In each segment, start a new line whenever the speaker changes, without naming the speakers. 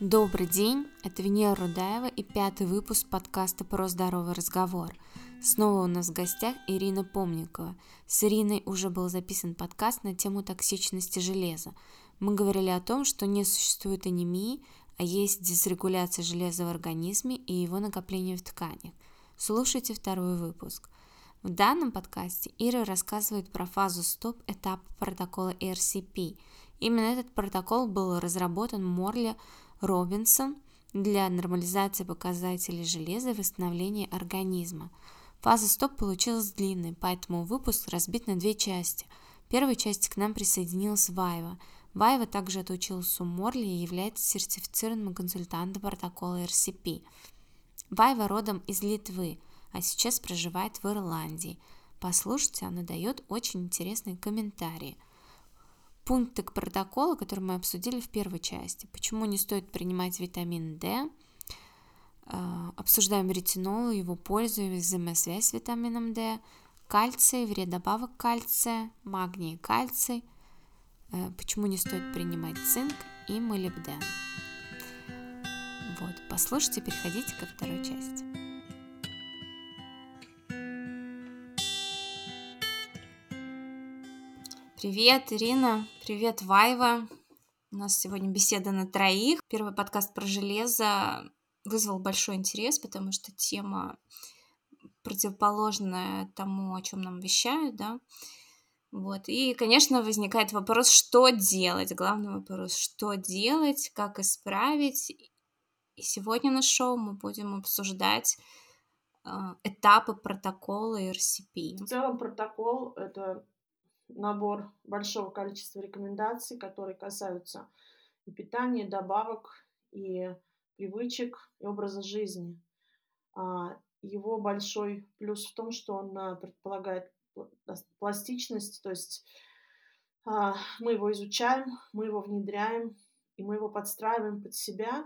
Добрый день, это Венера Рудаева и пятый выпуск подкаста «Про здоровый разговор». Снова у нас в гостях Ирина Помникова. С Ириной уже был записан подкаст на тему токсичности железа. Мы говорили о том, что не существует анемии, а есть дисрегуляция железа в организме и его накопление в тканях. Слушайте второй выпуск. В данном подкасте Ира рассказывает про фазу стоп этапа протокола ERCP. Именно этот протокол был разработан Морли Робинсон для нормализации показателей железа и восстановления организма. Фаза стоп получилась длинной, поэтому выпуск разбит на две части. В первой части к нам присоединилась Вайва. Вайва также отучилась у Морли и является сертифицированным консультантом протокола RCP. Вайва родом из Литвы, а сейчас проживает в Ирландии. Послушайте, она дает очень интересные комментарии – пункты к протоколу, которые мы обсудили в первой части. Почему не стоит принимать витамин D, а, обсуждаем ретинол, его пользу и взаимосвязь с витамином D, кальций, вред добавок кальция, магний, кальций, э, почему не стоит принимать цинк и молибден. Вот, послушайте, переходите ко второй части. Привет, Ирина. Привет, Вайва. У нас сегодня беседа на троих. Первый подкаст про железо вызвал большой интерес, потому что тема противоположная тому, о чем нам вещают, да. Вот. И, конечно, возникает вопрос, что делать. Главный вопрос, что делать, как исправить. И сегодня на шоу мы будем обсуждать э, этапы протокола RCP.
В целом протокол — это набор большого количества рекомендаций, которые касаются и питания, и добавок, и привычек, и образа жизни. А, его большой плюс в том, что он а, предполагает пластичность, то есть а, мы его изучаем, мы его внедряем, и мы его подстраиваем под себя,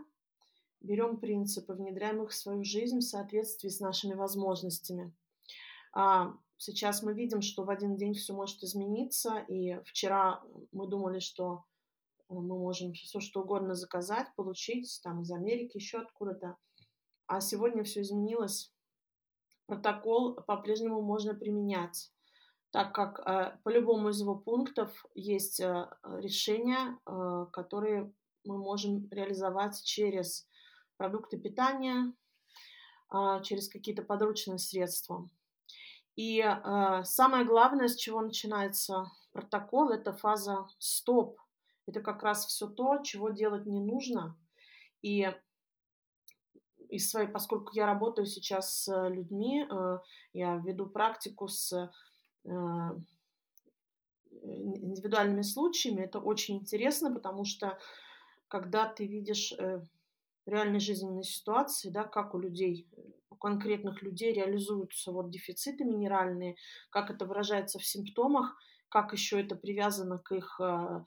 берем принципы, внедряем их в свою жизнь в соответствии с нашими возможностями. Сейчас мы видим, что в один день все может измениться, и вчера мы думали, что э, мы можем все что угодно заказать, получить там из Америки, еще откуда-то. А сегодня все изменилось. Протокол по-прежнему можно применять, так как э, по любому из его пунктов есть э, решения, э, которые мы можем реализовать через продукты питания, э, через какие-то подручные средства. И э, самое главное, с чего начинается протокол, это фаза стоп. Это как раз все то, чего делать не нужно. И из своей, поскольку я работаю сейчас с людьми, э, я веду практику с э, индивидуальными случаями, это очень интересно, потому что когда ты видишь э, реальной жизненной ситуации, да, как у людей конкретных людей реализуются вот дефициты минеральные, как это выражается в симптомах, как еще это привязано к их э,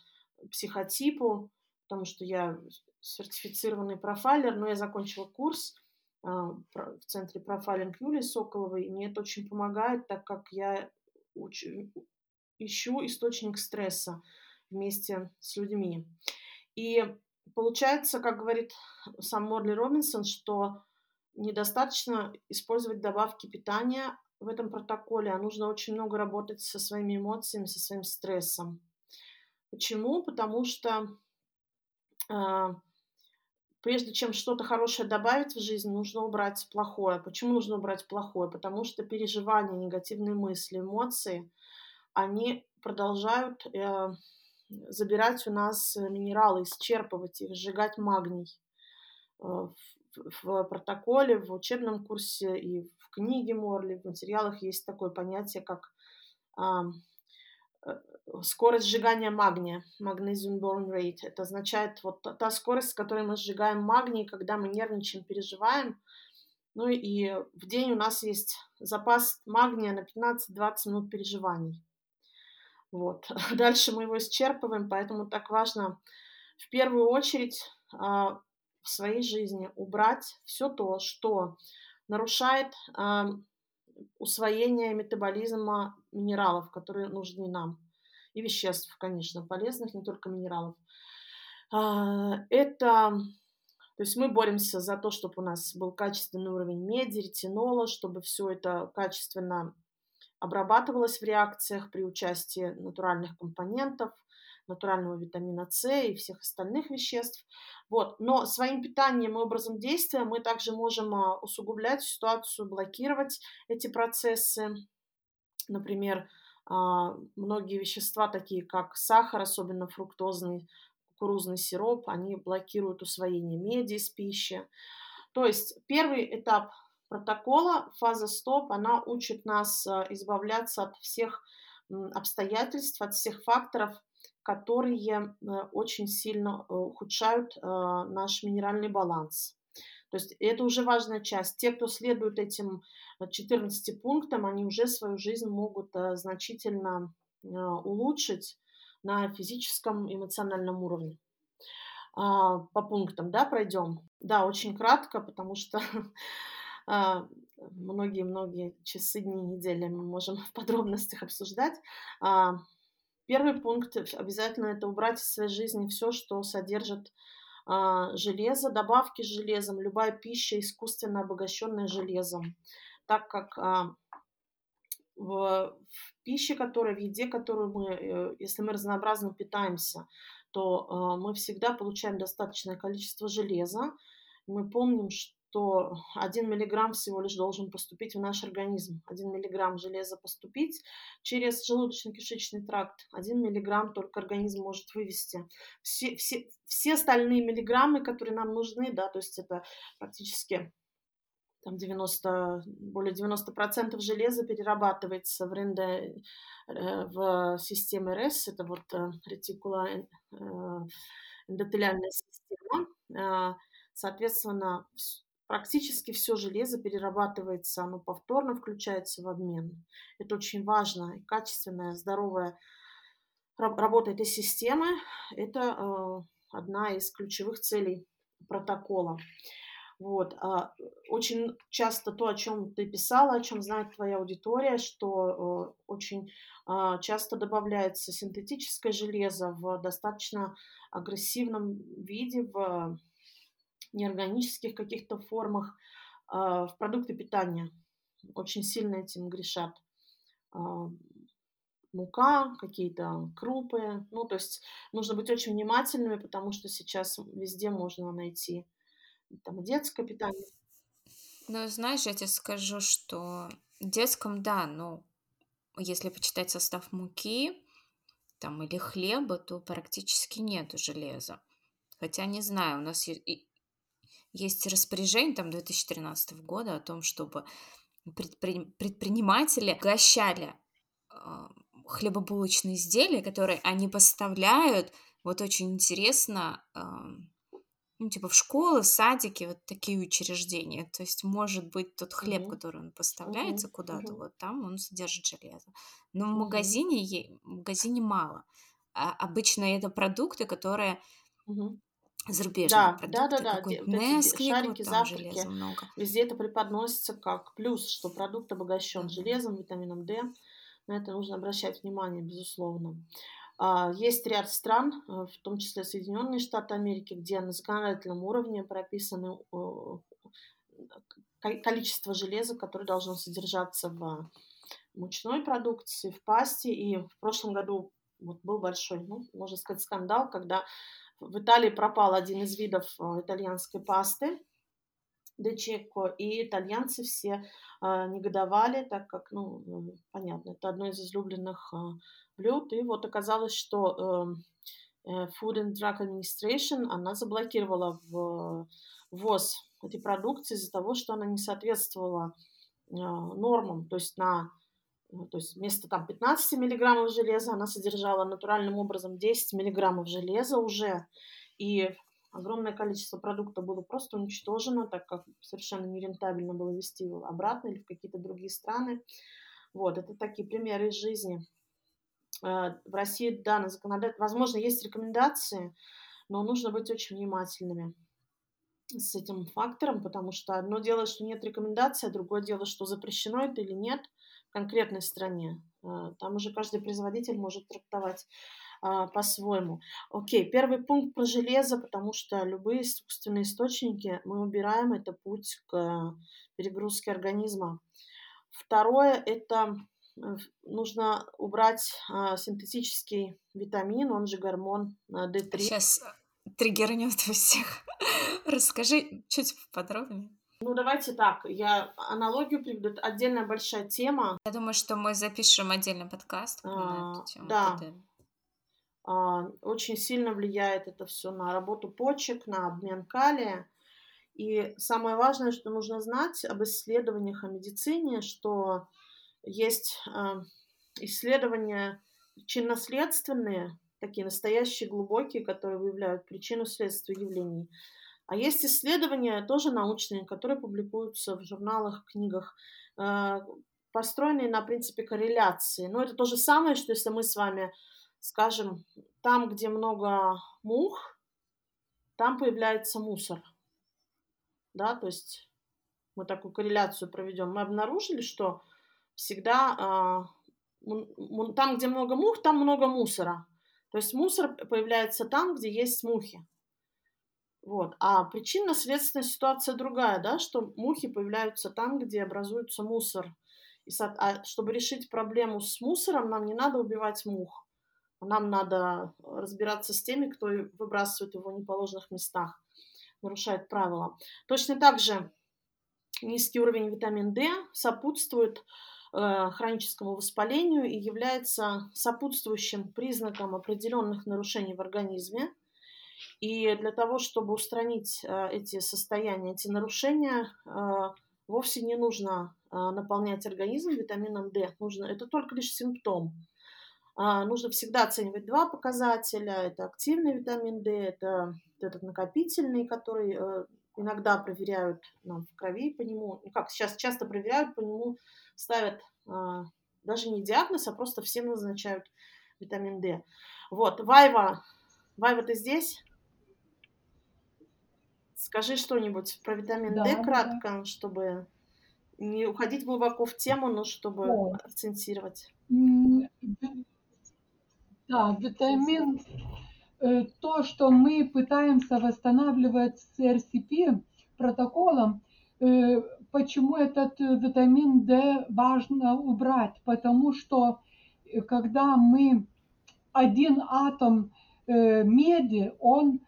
психотипу, потому что я сертифицированный профайлер, но я закончила курс э, в центре профайлинг Юлии Соколовой, и мне это очень помогает, так как я уч... ищу источник стресса вместе с людьми. И получается, как говорит сам Морли Робинсон, что недостаточно использовать добавки питания в этом протоколе, а нужно очень много работать со своими эмоциями, со своим стрессом. Почему? Потому что э, прежде чем что-то хорошее добавить в жизнь, нужно убрать плохое. Почему нужно убрать плохое? Потому что переживания, негативные мысли, эмоции, они продолжают э, забирать у нас минералы, исчерпывать их, сжигать магний. Э, в протоколе, в учебном курсе и в книге Морли, в материалах есть такое понятие, как а, скорость сжигания магния, magnesium burn rate. Это означает вот та скорость, с которой мы сжигаем магний, когда мы нервничаем, переживаем. Ну и в день у нас есть запас магния на 15-20 минут переживаний. Вот. Дальше мы его исчерпываем, поэтому так важно в первую очередь а, в своей жизни убрать все то, что нарушает э, усвоение метаболизма минералов, которые нужны нам, и веществ, конечно, полезных, не только минералов. Э, это То есть мы боремся за то, чтобы у нас был качественный уровень меди, ретинола, чтобы все это качественно обрабатывалось в реакциях при участии натуральных компонентов, натурального витамина С и всех остальных веществ. Вот. Но своим питанием и образом действия мы также можем а, усугублять ситуацию, блокировать эти процессы. Например, а, многие вещества, такие как сахар, особенно фруктозный, кукурузный сироп, они блокируют усвоение меди из пищи. То есть первый этап протокола, фаза стоп, она учит нас а, избавляться от всех обстоятельств, от всех факторов, которые э, очень сильно э, ухудшают э, наш минеральный баланс. То есть это уже важная часть. Те, кто следует этим 14 пунктам, они уже свою жизнь могут значительно улучшить на физическом, эмоциональном уровне. А, по пунктам, да, пройдем. Да, очень кратко, потому что многие-многие часы, дни, недели мы можем в подробностях обсуждать. А, Первый пункт обязательно это убрать из своей жизни все, что содержит а, железо, добавки с железом, любая пища искусственно обогащенная железом, так как а, в, пище, которая, в еде, которую мы, э, если мы разнообразно питаемся, то а, мы всегда получаем достаточное количество железа. Мы помним, что то 1 миллиграмм всего лишь должен поступить в наш организм. 1 миллиграмм железа поступить через желудочно-кишечный тракт. 1 миллиграмм только организм может вывести. Все, все, все остальные миллиграммы, которые нам нужны, да, то есть это практически там 90, более 90% железа перерабатывается в, ренде, э, в системе РЭС, это вот э, ретикула э, эндотелиальная система. Соответственно, практически все железо перерабатывается, оно повторно включается в обмен. Это очень важно. И качественная, здоровая работа этой системы – это э, одна из ключевых целей протокола. Вот. А, очень часто то, о чем ты писала, о чем знает твоя аудитория, что э, очень а, часто добавляется синтетическое железо в достаточно агрессивном виде, в неорганических каких-то формах, а, в продукты питания. Очень сильно этим грешат. А, мука, какие-то крупы. Ну, то есть нужно быть очень внимательными, потому что сейчас везде можно найти там детское питание.
Ну, знаешь, я тебе скажу, что детском, да, ну, если почитать состав муки там или хлеба, то практически нету железа. Хотя, не знаю, у нас есть распоряжение там 2013 года о том, чтобы предпри... предприниматели угощали э, хлебобулочные изделия, которые они поставляют. Вот очень интересно, э, ну, типа в школы, в садики, вот такие учреждения. То есть, может быть, тот хлеб, mm-hmm. который он поставляется mm-hmm. куда-то, mm-hmm. вот там он содержит железо. Но mm-hmm. в магазине, в магазине мало. А обычно это продукты, которые mm-hmm зарубежные
да, продукты. Да, да, да. Nesquik, шарики, завтраки. Много. Везде это преподносится как плюс, что продукт обогащен железом, витамином D. На это нужно обращать внимание, безусловно. А, есть ряд стран, э, в том числе Соединенные Штаты Америки, где на законодательном уровне прописаны количество железа, которое должно содержаться в мучной продукции, в пасте. И в прошлом году вот был большой, ну, можно сказать, скандал, когда в Италии пропал один из видов э, итальянской пасты, дечеко, и итальянцы все э, негодовали, так как, ну, э, понятно, это одно из излюбленных э, блюд, и вот оказалось, что Food and Drug Administration, она заблокировала ввоз этой продукции из-за того, что она не соответствовала нормам, то есть на ну, то есть вместо там 15 миллиграммов железа она содержала натуральным образом 10 миллиграммов железа уже. И огромное количество продукта было просто уничтожено, так как совершенно нерентабельно было везти его обратно или в какие-то другие страны. Вот, это такие примеры из жизни. Э, в России, да, на законодательстве, возможно, есть рекомендации, но нужно быть очень внимательными с этим фактором, потому что одно дело, что нет рекомендаций, а другое дело, что запрещено это или нет – конкретной стране. А, там уже каждый производитель может трактовать а, по-своему. Окей, первый пункт про железо, потому что любые искусственные источники мы убираем, это путь к перегрузке организма. Второе – это э, нужно убрать а, синтетический витамин, он же гормон D3.
Сейчас триггернет у всех. Расскажи чуть подробнее.
Ну, давайте так, я аналогию приведу. Это отдельная большая тема.
Я думаю, что мы запишем отдельный подкаст на эту тему.
Да. А, очень сильно влияет это все на работу почек, на обмен калия. И самое важное, что нужно знать об исследованиях о медицине, что есть а, исследования причинно-следственные, такие настоящие, глубокие, которые выявляют причину следствия явлений. А есть исследования, тоже научные, которые публикуются в журналах, книгах, а, построенные на принципе корреляции. Но это то же самое, что если мы с вами скажем, там, где много мух, там появляется мусор. Да, то есть мы такую корреляцию проведем. Мы обнаружили, что всегда э, там, где много мух, там много мусора. То есть мусор появляется там, где есть мухи. Вот. А причинно-следственная ситуация другая, да, что мухи появляются там, где образуется мусор. И, а чтобы решить проблему с мусором, нам не надо убивать мух. Нам надо разбираться с теми, кто выбрасывает его в неположенных местах, нарушает правила. Точно так же низкий уровень витамина D сопутствует э, хроническому воспалению и является сопутствующим признаком определенных нарушений в организме. И для того, чтобы устранить э, эти состояния, эти нарушения, э, вовсе не нужно э, наполнять организм витамином D. Нужно, это только лишь симптом. А, нужно всегда оценивать два показателя. Это активный витамин D, это этот накопительный, который иногда проверяют нам в крови по нему. Ну, как сейчас часто проверяют по нему, ставят а, даже не диагноз, а просто всем назначают витамин D. Вот, Вайва, Вайва, ты здесь? Скажи что-нибудь про витамин да, D кратко, да. чтобы не уходить глубоко в тему, но чтобы О. акцентировать.
Да, витамин, э, то, что мы пытаемся восстанавливать с РСП протоколом, э, почему этот витамин D важно убрать? Потому что э, когда мы один атом меди, он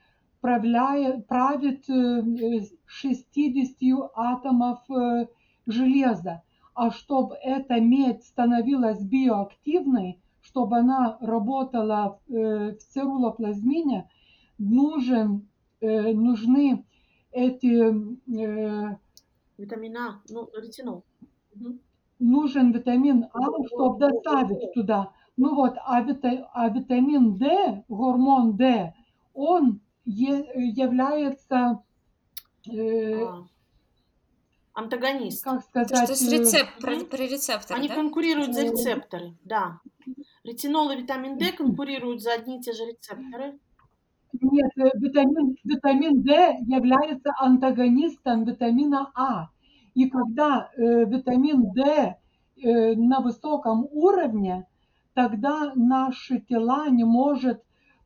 правляет, правит 60 атомов железа. А чтобы эта медь становилась биоактивной, чтобы она работала э, в цирулоплазмине, нужен, э, нужны эти...
Э, Витамин А, ну, ретинол.
Нужен витамин А, чтобы доставить туда. Ну вот, а, вита, а витамин D, гормон D, он является...
Э, а. Антагонист.
Как сказать? Что
с рецеп... про, про рецепторы,
Они
да?
конкурируют за рецепторы, да. Ретинол и витамин D конкурируют за одни и те же рецепторы?
Нет, э, витамин, витамин D является антагонистом витамина А. И когда э, витамин D э, на высоком уровне, тогда наши тела не может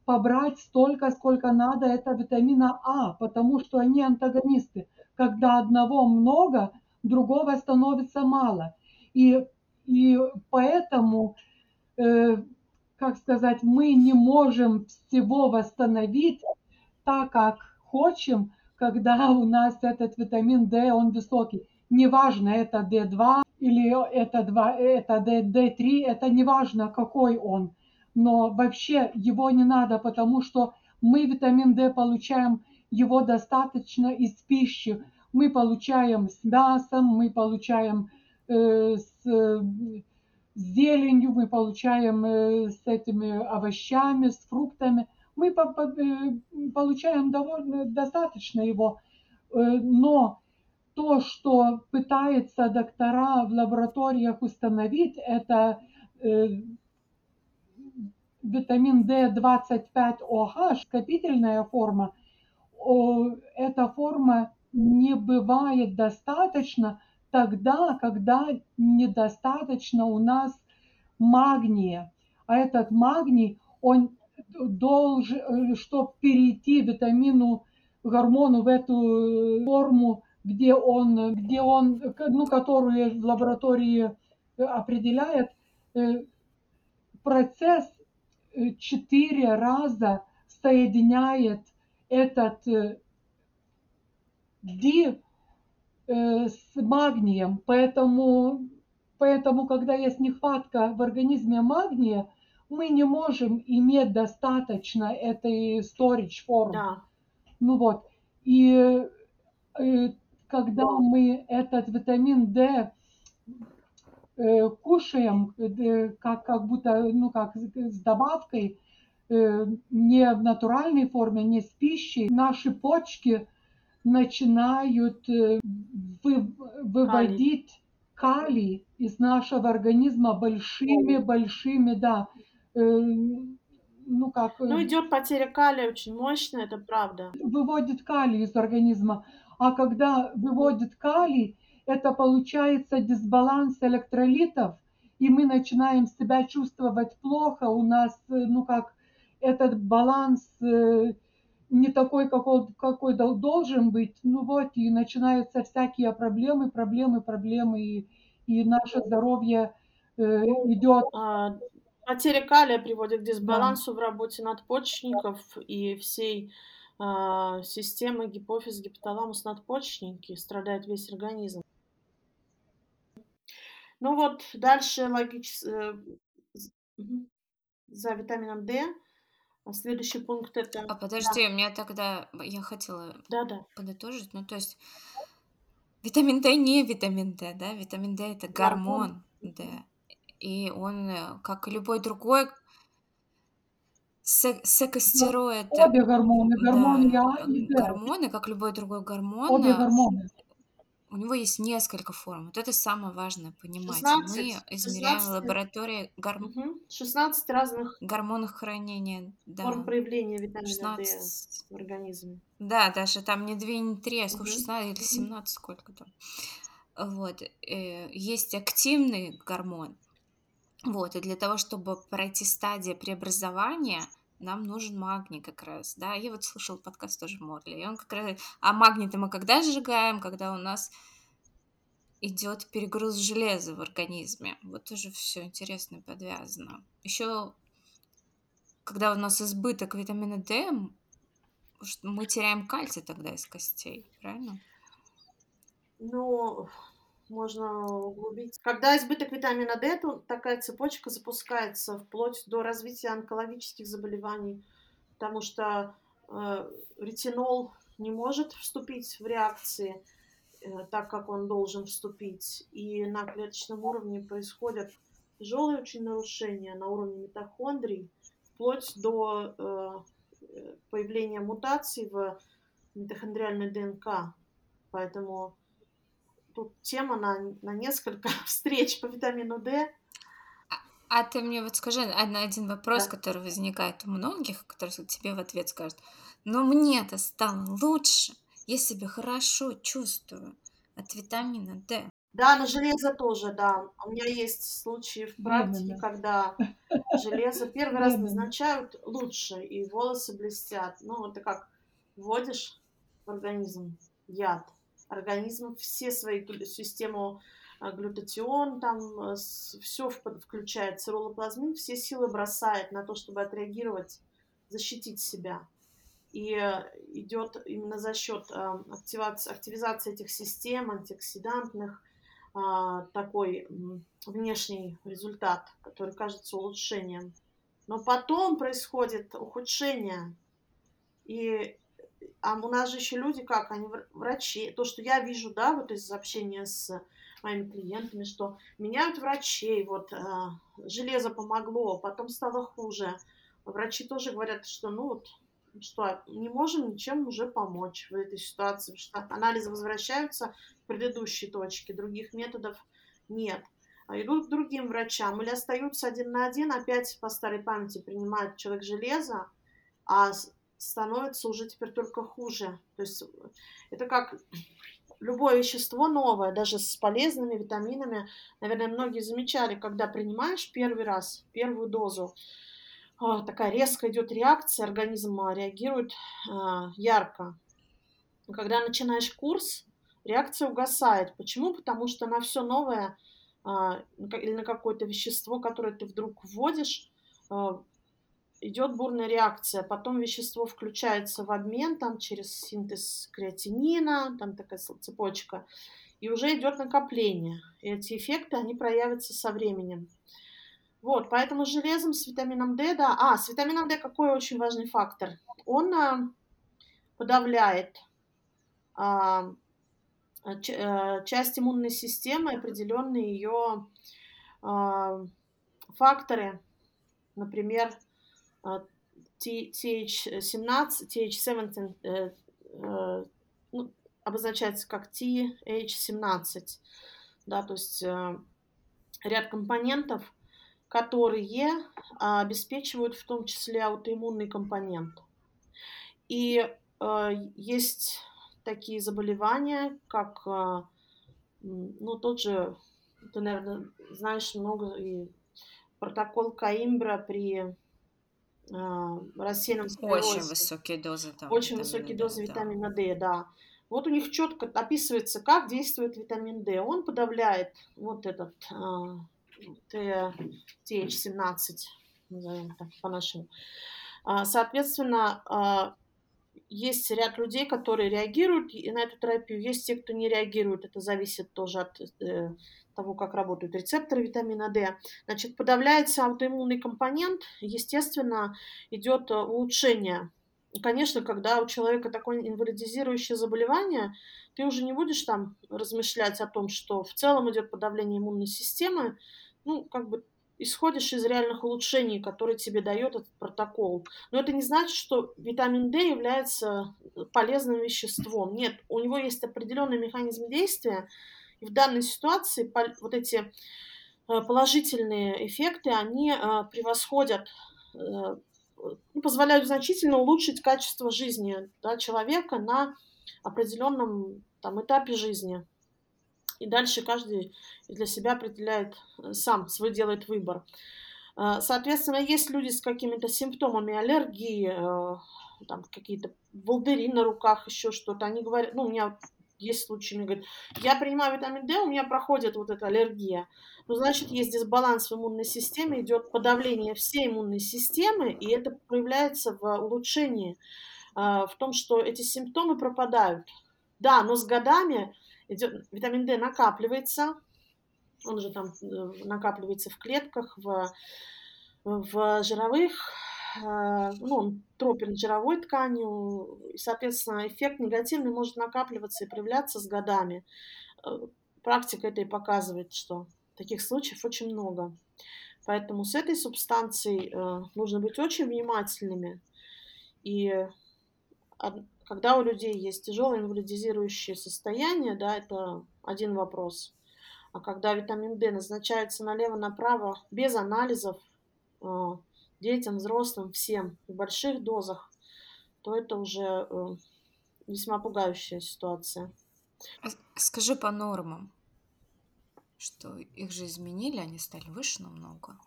побрать столько, сколько надо это витамина А, потому что они антагонисты. Когда одного много, другого становится мало. И, и поэтому Э, как сказать, мы не можем всего восстановить так, как хотим, когда у нас этот витамин D, он высокий. Неважно, это D2 или это, 2, это D3, это неважно, какой он. Но вообще его не надо, потому что мы витамин D получаем его достаточно из пищи. Мы получаем с мясом, мы получаем э, с с зеленью, мы получаем э, с этими овощами, с фруктами. Мы э, получаем довольно достаточно его. Э, но то, что пытаются доктора в лабораториях установить, это витамин D25OH, скопительная форма, эта форма не бывает достаточно тогда, когда недостаточно у нас магния. А этот магний, он должен, чтобы перейти витамину, гормону в эту форму, где он, где он, ну, которую в лаборатории определяет, процесс четыре раза соединяет этот ди с магнием, поэтому, поэтому, когда есть нехватка в организме магния, мы не можем иметь достаточно этой storage форм.
Да.
Ну вот. И э, когда мы этот витамин D э, кушаем, э, как, как будто, ну, как с добавкой, не в натуральной форме, не с пищей, наши почки начинают вы, выводить калий из нашего организма большими-большими, да, ну как...
Ну идет потеря калия очень мощная, это правда.
Выводит калий из организма. А когда выводит калий, это получается дисбаланс электролитов, и мы начинаем себя чувствовать плохо, у нас, ну как, этот баланс не такой, какой, какой должен быть, ну вот, и начинаются всякие проблемы, проблемы, проблемы, и, и наше здоровье э, идет.
А, потеря калия приводит к дисбалансу да. в работе надпочечников и всей а, системы гипофиз, гипоталамус, надпочечники, страдает весь организм. Ну вот, дальше логически э, за витамином D а следующий пункт это...
А подожди, да. у меня тогда... Я хотела
да, да.
подытожить. Ну, то есть витамин D не витамин D, да? Витамин D это гормон D. И он, э, как и любой другой, секостероид.
Обе гормоны. Гормон
да,
я и
D. Гормоны, как любой другой гормон.
Обе гормоны
у него есть несколько форм. Вот это самое важное понимать. 16, Мы измеряем 16, в лаборатории гор...
угу, 16 разных
гормонов хранения. Да.
Форм проявления витамина 16... D в организме.
Да, даже там не 2, не 3, а сколько, 16 или 17, сколько там. Вот. Э, есть активный гормон. Вот, и для того, чтобы пройти стадию преобразования, нам нужен магний как раз, да, я вот слушала подкаст тоже Морли, и он как раз, а магний-то мы когда сжигаем, когда у нас идет перегруз железа в организме, вот тоже все интересно подвязано. Еще, когда у нас избыток витамина D, мы теряем кальций тогда из костей, правильно?
Ну, можно углубить. Когда избыток витамина D, то такая цепочка запускается вплоть до развития онкологических заболеваний, потому что э, ретинол не может вступить в реакции э, так, как он должен вступить, и на клеточном уровне происходят тяжелые очень нарушения на уровне митохондрий, вплоть до э, появления мутаций в митохондриальной ДНК. Поэтому тут тема на, на несколько встреч по витамину D.
А, а ты мне вот скажи один вопрос, да. который возникает у многих, который тебе в ответ скажут. Но мне-то стало лучше, я себя хорошо чувствую от витамина D.
Да, на железо тоже, да. У меня есть случаи в практике, Временно. когда железо первый раз назначают лучше, и волосы блестят. Ну, это как вводишь в организм яд, организм все свои систему а, глютатион, там э, все включает, цирулоплазмин, все силы бросает на то, чтобы отреагировать, защитить себя. И э, идет именно за счет а, активации, активизации этих систем антиоксидантных а, такой внешний результат, который кажется улучшением. Но потом происходит ухудшение. И а у нас же еще люди как, они врачи. То, что я вижу, да, вот из общения с моими клиентами, что меняют врачей, вот э, железо помогло, потом стало хуже. Врачи тоже говорят, что ну вот что не можем ничем уже помочь в этой ситуации, потому что анализы возвращаются к предыдущей точке, других методов нет. А идут к другим врачам или остаются один на один, опять по старой памяти принимает человек железо, а становится уже теперь только хуже. То есть это как любое вещество новое, даже с полезными витаминами. Наверное, многие замечали, когда принимаешь первый раз, первую дозу, а, такая резко идет реакция, организм а, реагирует а, ярко. Когда начинаешь курс, реакция угасает. Почему? Потому что на все новое или на какое-то вещество, которое ты вдруг вводишь, идет бурная реакция. Потом вещество включается в обмен там, через синтез креатинина, там такая цепочка, и уже идет накопление. И эти эффекты, они проявятся со временем. Вот, поэтому с железом, с витамином D, да. А, с витамином D какой очень важный фактор? Он а, подавляет а, ч, а, часть иммунной системы, определенные ее а, факторы, например, TH17, TH17 э, э, ну, обозначается как TH17, да, то есть э, ряд компонентов, которые а, обеспечивают в том числе аутоиммунный компонент. И есть такие заболевания, как, ну, тот же, ты, наверное, знаешь много, и протокол Каимбра при э, рассеянном
склерозе. Очень высокие дозы.
Там, Очень высокие дозы да. витамина D, да. Вот у них четко описывается, как действует витамин D. Он подавляет вот этот TH17, назовем так по-нашему. А, соответственно, а, есть ряд людей, которые реагируют на эту терапию, есть те, кто не реагирует. Это зависит тоже от э, того, как работают рецепторы витамина D. Значит, подавляется аутоиммунный компонент, естественно, идет улучшение. И, конечно, когда у человека такое инвалидизирующее заболевание, ты уже не будешь там размышлять о том, что в целом идет подавление иммунной системы, ну, как бы исходишь из реальных улучшений, которые тебе дает этот протокол. Но это не значит, что витамин D является полезным веществом. Нет, у него есть определенный механизм действия, и в данной ситуации вот эти э, положительные эффекты, они э, превосходят, э, ну, позволяют значительно улучшить качество жизни да, человека на определенном там, этапе жизни. И дальше каждый для себя определяет э, сам, свой делает выбор. Э, соответственно, есть люди с какими-то симптомами аллергии, э, там какие-то волдыри на руках, еще что-то. Они говорят, ну, у меня есть случаи, мне говорят, я принимаю витамин D, у меня проходит вот эта аллергия. Ну, значит, есть дисбаланс в иммунной системе, идет подавление всей иммунной системы, и это проявляется в улучшении, в том, что эти симптомы пропадают. Да, но с годами идет, витамин D накапливается, он же там э, накапливается в клетках, в, в жировых, э, ну, он тропен жировой тканью, и, соответственно, эффект негативный может накапливаться и проявляться с годами. Э, практика это и показывает, что таких случаев очень много. Поэтому с этой субстанцией нужно быть очень внимательными. И когда у людей есть тяжелое инвалидизирующее состояние, да, это один вопрос. А когда витамин D назначается налево-направо без анализов э, детям, взрослым, всем в больших дозах, то это уже э, весьма пугающая ситуация.
А скажи по нормам, что их же изменили, они стали выше намного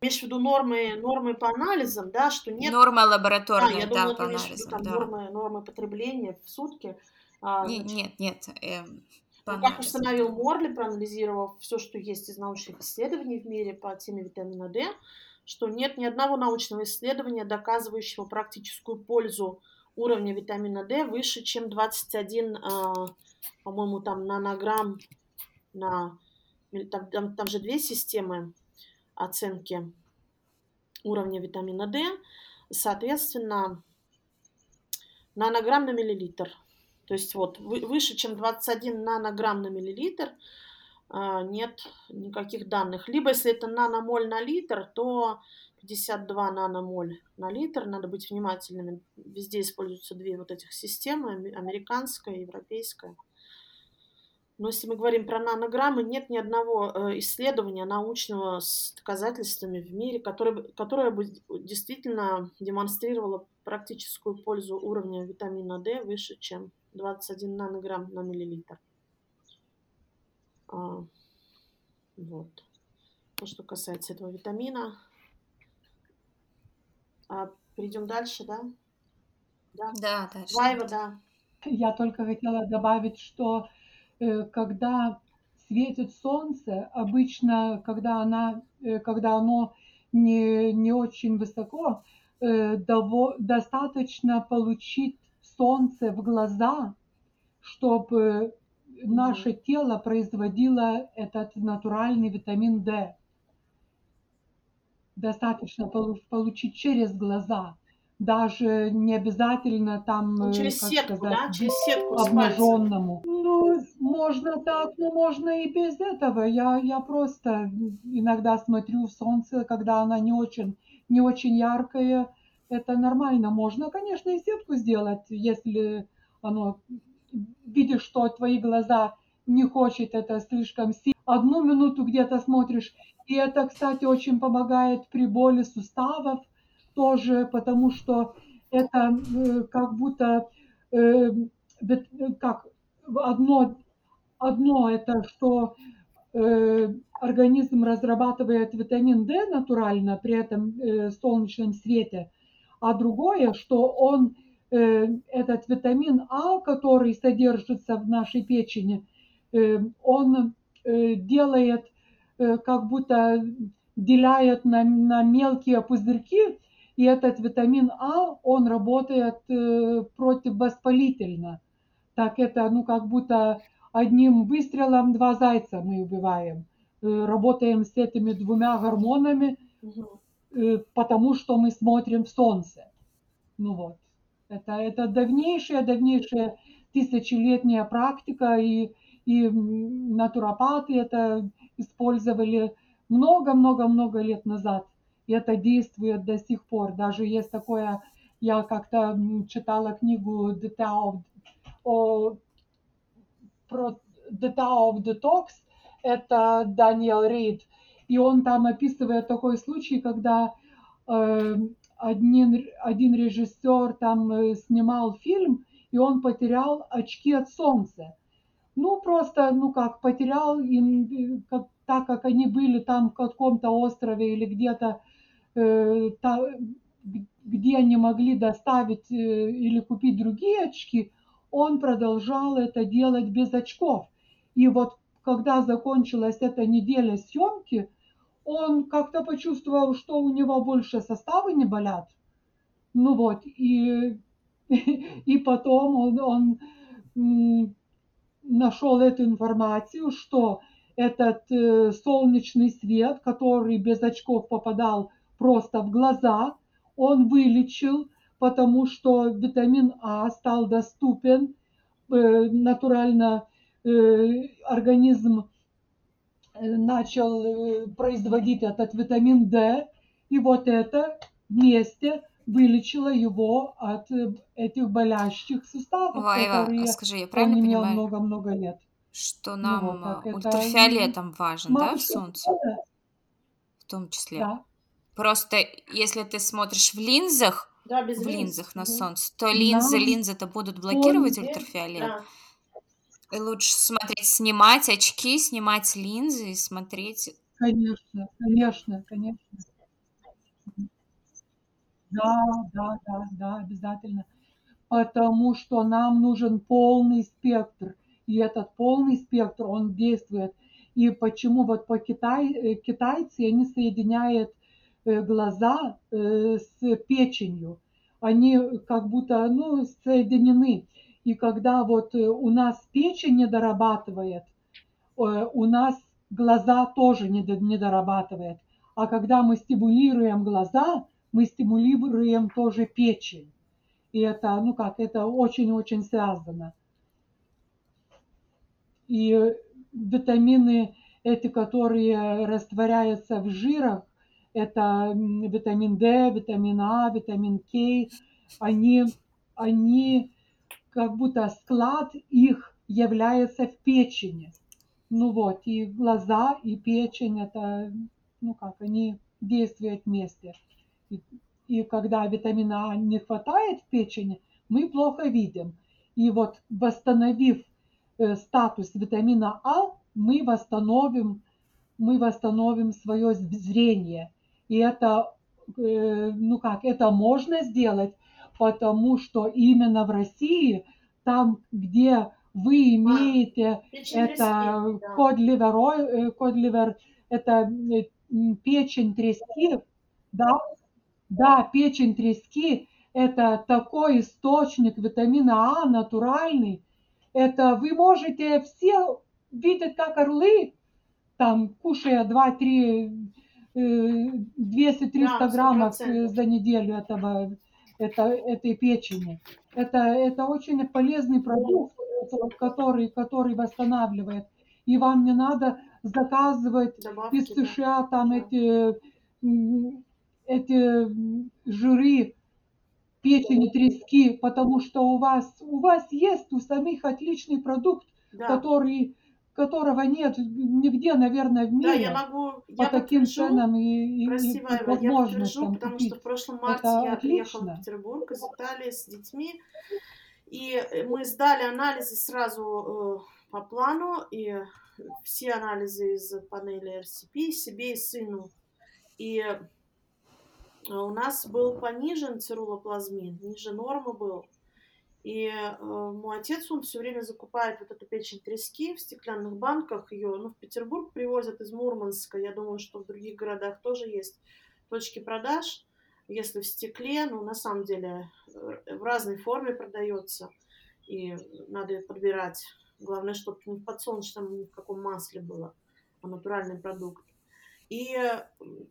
имеешь в виду нормы, нормы по анализам, да, что нет...
Нормы лабораторные,
а, я
да,
думала,
по анализам,
там,
да.
нормы, нормы потребления в сутки.
А, нет, значит, нет, нет, эм,
ну, как установил Морли, проанализировав все, что есть из научных исследований в мире по теме витамина D, что нет ни одного научного исследования, доказывающего практическую пользу уровня витамина D выше, чем 21, а, по-моему, там нанограмм на... Там, там, там же две системы оценки уровня витамина D, соответственно, нанограмм на миллилитр. То есть вот выше, чем 21 нанограмм на миллилитр, а, нет никаких данных. Либо если это наномоль на литр, то 52 наномоль на литр. Надо быть внимательными. Везде используются две вот этих системы, американская и европейская. Но если мы говорим про нанограммы, нет ни одного э, исследования научного с доказательствами в мире, которое, которое бы действительно демонстрировало практическую пользу уровня витамина D выше, чем 21 нанограмм на миллилитр. А, вот. То, что касается этого витамина. А, перейдем дальше, да?
Да, да дальше.
Вайва, да.
Я только хотела добавить, что когда светит солнце, обычно, когда, она, э, когда оно не, не очень высоко, э, дово, достаточно получить солнце в глаза, чтобы наше тело производило этот натуральный витамин D. Достаточно получить через глаза даже не обязательно там,
ну, через
как
сетку,
сказать,
да? через сетку
обнаженному. Ну, можно так, но можно и без этого. Я, я просто иногда смотрю в солнце, когда она не очень, не очень яркая. Это нормально. Можно, конечно, и сетку сделать, если оно видишь, что твои глаза не хочет это слишком сильно. Одну минуту где-то смотришь. И это, кстати, очень помогает при боли суставов тоже, потому что это э, как будто э, как одно, одно это, что э, организм разрабатывает витамин D натурально при этом солнечном свете, а другое, что он этот витамин А, который содержится в нашей печени, он делает, как будто деляет на, на мелкие пузырьки и этот витамин А, он работает э, противовоспалительно. Так это, ну, как будто одним выстрелом два зайца мы убиваем. Э, работаем с этими двумя гормонами, э, потому что мы смотрим в солнце. Ну вот. Это, это давнейшая, давнейшая тысячелетняя практика, и, и натуропаты это использовали много-много-много лет назад и это действует до сих пор. Даже есть такое, я как-то читала книгу The Tao про The Tao of Detox, это Даниэл Рейд, и он там описывает такой случай, когда э, один, один режиссер там э, снимал фильм, и он потерял очки от солнца. Ну, просто, ну как, потерял, и, как, так как они были там в каком-то острове или где-то Э, где они могли доставить э, или купить другие очки, он продолжал это делать без очков. И вот когда закончилась эта неделя съемки, он как-то почувствовал, что у него больше составы не болят. Ну вот, и, и потом он, он нашел эту информацию, что этот э, солнечный свет, который без очков попадал просто в глаза, он вылечил, потому что витамин А стал доступен, э, натурально э, организм э, начал производить этот витамин D, и вот это вместе вылечило его от этих болящих суставов,
Ой, которые скажи, я правильно он имел
много-много лет.
Что нам ну, вот, ультрафиолетом это... важен, да, в солнце? В том числе.
Да.
Просто если ты смотришь в линзах,
да, без
в
линз.
линзах на солнце, то линзы, линзы-то будут блокировать ультрафиолет. Да. И лучше смотреть, снимать очки, снимать линзы и смотреть.
Конечно, конечно, конечно. Да, да, да, да, обязательно. Потому что нам нужен полный спектр. И этот полный спектр, он действует. И почему вот по Китай, э, китайцы, они соединяют глаза э, с печенью. Они как будто ну, соединены. И когда вот э, у нас печень не дорабатывает, у нас глаза тоже не дорабатывает. А когда мы стимулируем глаза, мы стимулируем тоже печень. И это, ну как, это очень-очень связано. И витамины эти, которые растворяются в жирах, это витамин D, витамин А, витамин К, они, они как будто склад их является в печени. Ну вот, и глаза, и печень, это, ну как, они действуют вместе. И, и когда витамина А не хватает в печени, мы плохо видим. И вот восстановив э, статус витамина А, мы восстановим, мы восстановим свое зрение – и это э, ну как, это можно сделать, потому что именно в России, там, где вы
А,
имеете
печень
это
да.
код-ливер, ой- э, код-ливер, это э, м, печень трески, да, да, печень трески – это такой источник витамина А натуральный. Это вы можете все видеть, как орлы, там, кушая 2-3, 200-300
Да,
граммов э,
100%.
за неделю этого, это, этой печени. Это, это очень полезный продукт, который, который восстанавливает. И вам не надо заказывать
Добавки,
из
да.
США там
Да.
эти, эти жиры печени трески, потому что у вас, у вас есть у самих отличный продукт,
Да.
который, которого нет нигде, наверное, в
Да,
мире
я могу,
по
я
таким
подтвержу,
ценам и, и- и
Айва, я подтвержу,
возможностям
потому
купить.
что в прошлом марте
Это
я приехала в
отлично.
Петербург из Италии с детьми, и мы сдали анализы сразу э, по плану, и все анализы из панели RCP себе и сыну. И э, у нас был понижен цирулоплазмин, ниже нормы был. И э, мой отец, он все время закупает вот эту печень трески в стеклянных банках. Ее, ну, в Петербург привозят из Мурманска. Я думаю, что в других городах тоже есть точки продаж. Если в стекле, ну, на самом деле, э, в разной форме продается. И надо подбирать. Главное, чтобы не в подсолнечном, ни в каком масле было, а натуральный продукт. И э,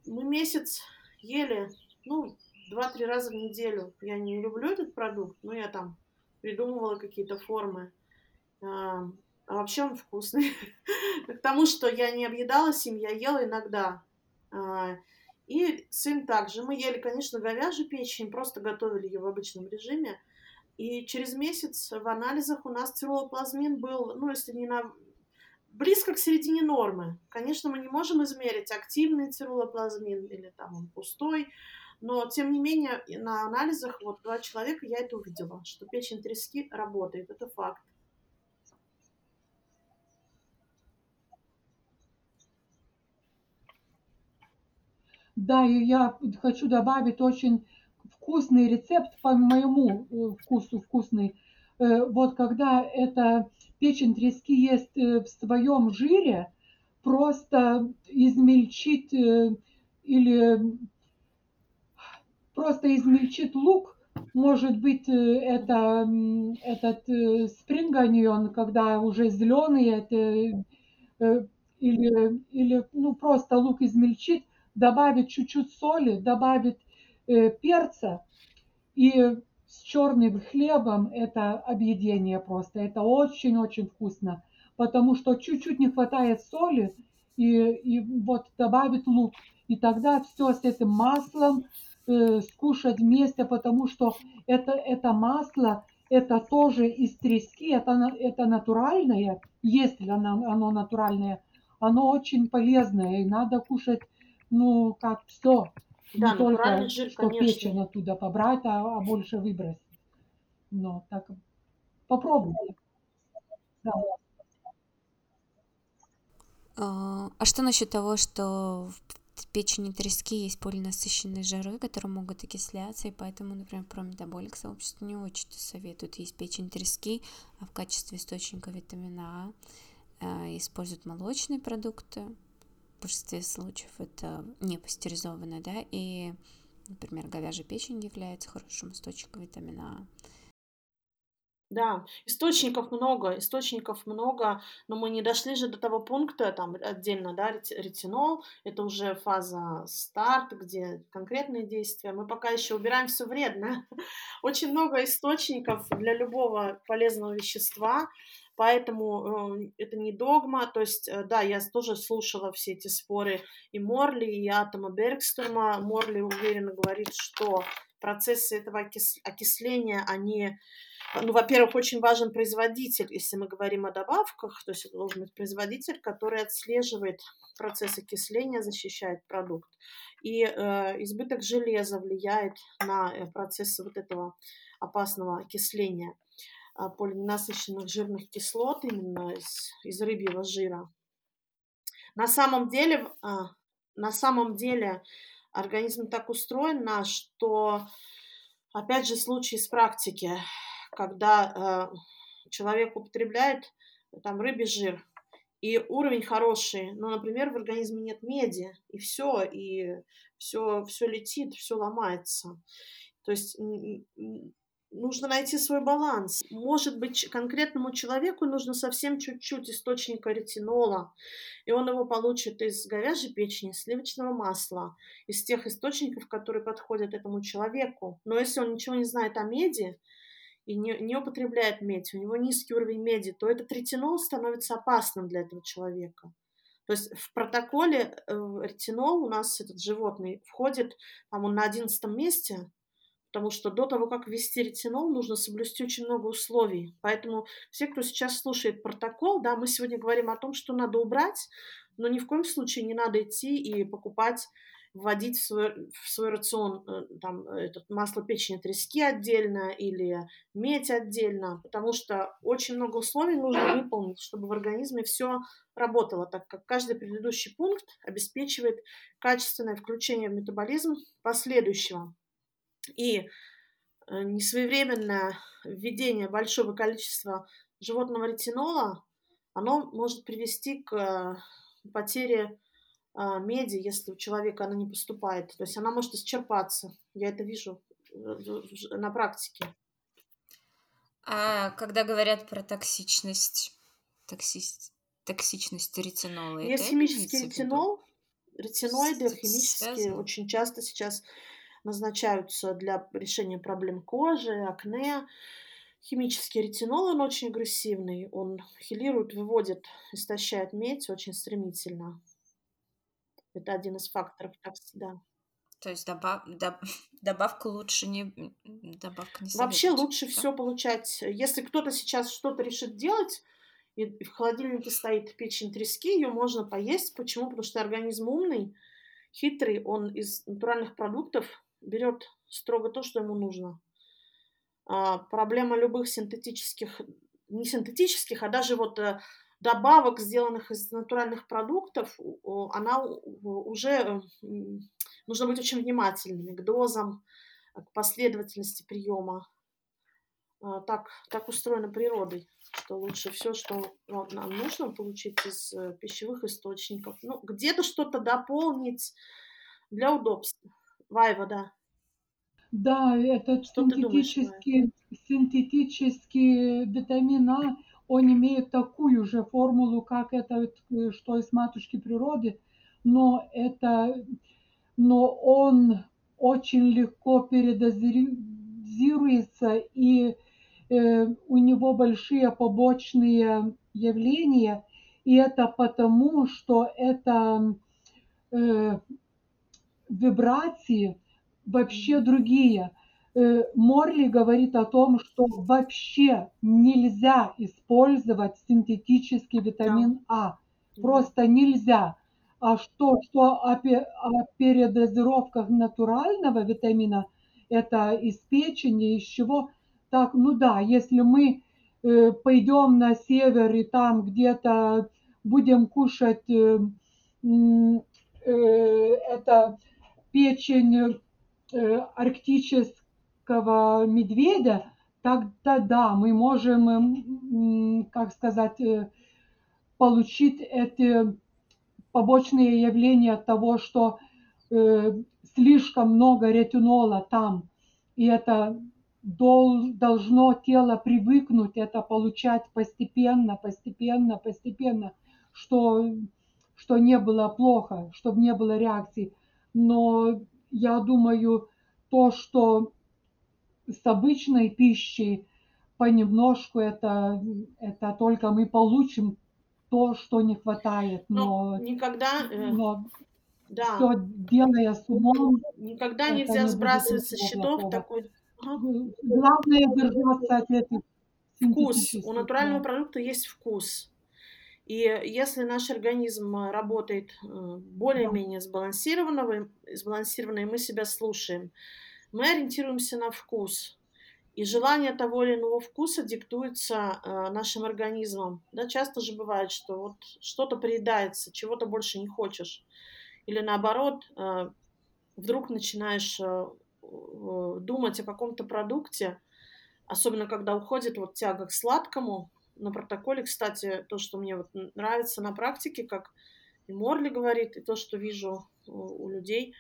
мы месяц ели, ну, два-три раза в неделю. Я не люблю этот продукт, но я там придумывала какие-то формы. А, а вообще он вкусный. К тому, что я не объедалась им, я ела иногда. А, и сын также. Мы ели, конечно, говяжью печень, просто готовили ее в обычном режиме. И через месяц в анализах у нас цирулоплазмин был, ну, если не на близко к середине нормы. Конечно, мы не можем измерить активный цирулоплазмин или там он пустой, но тем не менее на анализах вот два человека я это увидела, что печень трески работает, это факт.
Да, и я хочу добавить очень вкусный рецепт по моему э, вкусу вкусный. Э, Вот когда эта печень трески есть э, в своем жире, просто измельчить или просто измельчить лук, может быть, э, это этот спринг онион, когда уже зеленый, это э, или, или ну просто лук измельчить, добавить чуть-чуть соли, добавить э, перца и с черным хлебом это объедение просто. Это очень-очень вкусно, потому что чуть-чуть не хватает соли и, и вот добавить лук. И тогда все с этим маслом э, скушать вместе, потому что это, это масло, это тоже из трески, это, это натуральное, если оно, оно натуральное, оно очень полезное, и надо кушать, ну, как все,
Да,
не только,
жир,
что
конечно.
печень оттуда побрать, а, а больше выбросить. Ну, так попробуйте. Да.
А а что насчет того, что в печени трески есть полинасыщенные жиры, которые могут окисляться, и поэтому, например, про метаболик сообщество не очень советуют есть печень трески, а в качестве источника витамина А а, используют молочные продукты. В большинстве случаев это не пастеризованное, да, и, например, говяжья печень является хорошим источником витамина А.
Да, источников много, источников много, но мы не дошли же до того пункта, там отдельно, да, рет- ретинол, это уже фаза старт, где конкретные действия. Мы пока еще убираем все вредное. Очень много источников для любого полезного вещества, поэтому э, это не догма. То есть, э, да, я тоже слушала все эти споры и Морли, и Атома Бергстрема. Морли уверенно говорит, что процессы этого окис- окисления, они ну, во-первых, очень важен производитель, если мы говорим о добавках, то есть это должен быть производитель, который отслеживает процесс окисления, защищает продукт. И э, избыток железа влияет на э, процессы вот этого опасного окисления э, полиненасыщенных жирных кислот именно из, из рыбьего жира. На самом деле, э, на самом деле организм так устроен наш, что, опять же, случай из практики, когда э, человек употребляет там рыбий жир, и уровень хороший, но, например, в организме нет меди, и все, и все, все летит, все ломается. То есть нужно найти свой баланс. Может быть, конкретному человеку нужно совсем чуть-чуть источника ретинола, и он его получит из говяжьей печени, сливочного масла, из тех источников, которые подходят этому человеку. Но если он ничего не знает о меди и не, не употребляет медь, у него низкий уровень меди, то этот ретинол становится опасным для этого человека. То есть в протоколе э, ретинол у нас этот животный входит, там он на одиннадцатом месте, потому что до того, как ввести ретинол, нужно соблюсти очень много условий. Поэтому все, кто сейчас слушает протокол, да, мы сегодня говорим о том, что надо убрать, но ни в коем случае не надо идти и покупать вводить в свой, в свой рацион э, там, этот, масло печени трески отдельно или медь отдельно, потому что очень много условий нужно выполнить, чтобы в организме все работало, так как каждый предыдущий пункт обеспечивает качественное включение в метаболизм последующего. И э, несвоевременное введение большого количества животного ретинола, оно может привести к э, потере а, меди, если у человека она не поступает. То есть она может исчерпаться. Я это вижу э, на практике.
А когда говорят про токсичность, токси... токсичность ретинола,
есть химический ретинол, ретиноиды химические связано? очень часто сейчас назначаются для решения проблем кожи, акне. Химический ретинол, он очень агрессивный, он хилирует, выводит, истощает медь очень стремительно. Это один из факторов, так всегда.
То есть добав, доб, добавку лучше не добавка не
Вообще лучше да? все получать. Если кто-то сейчас что-то решит делать, и в холодильнике стоит печень трески, ее можно поесть. Почему? Потому что организм умный, хитрый, он из натуральных продуктов берет строго то, что ему нужно. А, проблема любых синтетических, не синтетических, а даже вот э, добавок, сделанных из натуральных продуктов, она уже нужно быть очень внимательными к дозам, к последовательности приема. А, так, так устроена природой, что лучше все, что нам нужно получить из э, пищевых источников. Ну, где-то что-то дополнить для удобства. Вайва, да.
Этот что синтетический, синтетический витамин А, он имеет такую же формулу, как это, э, что из матушки природы, но это, но он очень легко передозируется и э, у него большие побочные явления, и это потому, что это э, вибрации вообще другие. Э, Морли говорит о том, что вообще нельзя использовать синтетический витамин А. Просто нельзя. А что, что о, о передозировках натурального витамина, это из печени, из чего, так, ну да, если мы э, пойдем на север и там где-то будем кушать э, э, это печень э, арктического медведя, тогда да, мы можем, как сказать, э, получить эти побочные явления от того, что э, слишком много ретинола там, и это дол, должно тело привыкнуть это получать постепенно, постепенно, постепенно, что, что не было плохо, чтобы не было реакции но я думаю, то, что с обычной пищей понемножку это, это только мы получим то, что не хватает.
Но, но никогда...
Э, но да. все делая с умом...
Никогда нельзя не сбрасывать со счетов такой...
Главное держаться от этих
Вкус. У натурального продукта есть вкус. И если наш организм э, работает э, более-менее сбалансированно, сбалансированно, и мы себя слушаем, мы ориентируемся на вкус. И желание того или иного вкуса диктуется э, нашим организмом. Да, часто же бывает, что вот что-то приедается, чего-то больше не хочешь. Или наоборот, вдруг начинаешь думать о каком-то продукте, особенно когда уходит вот тяга к сладкому. На протоколе, кстати, то, что мне вот нравится на практике, как и Морли говорит, и то, что вижу у людей,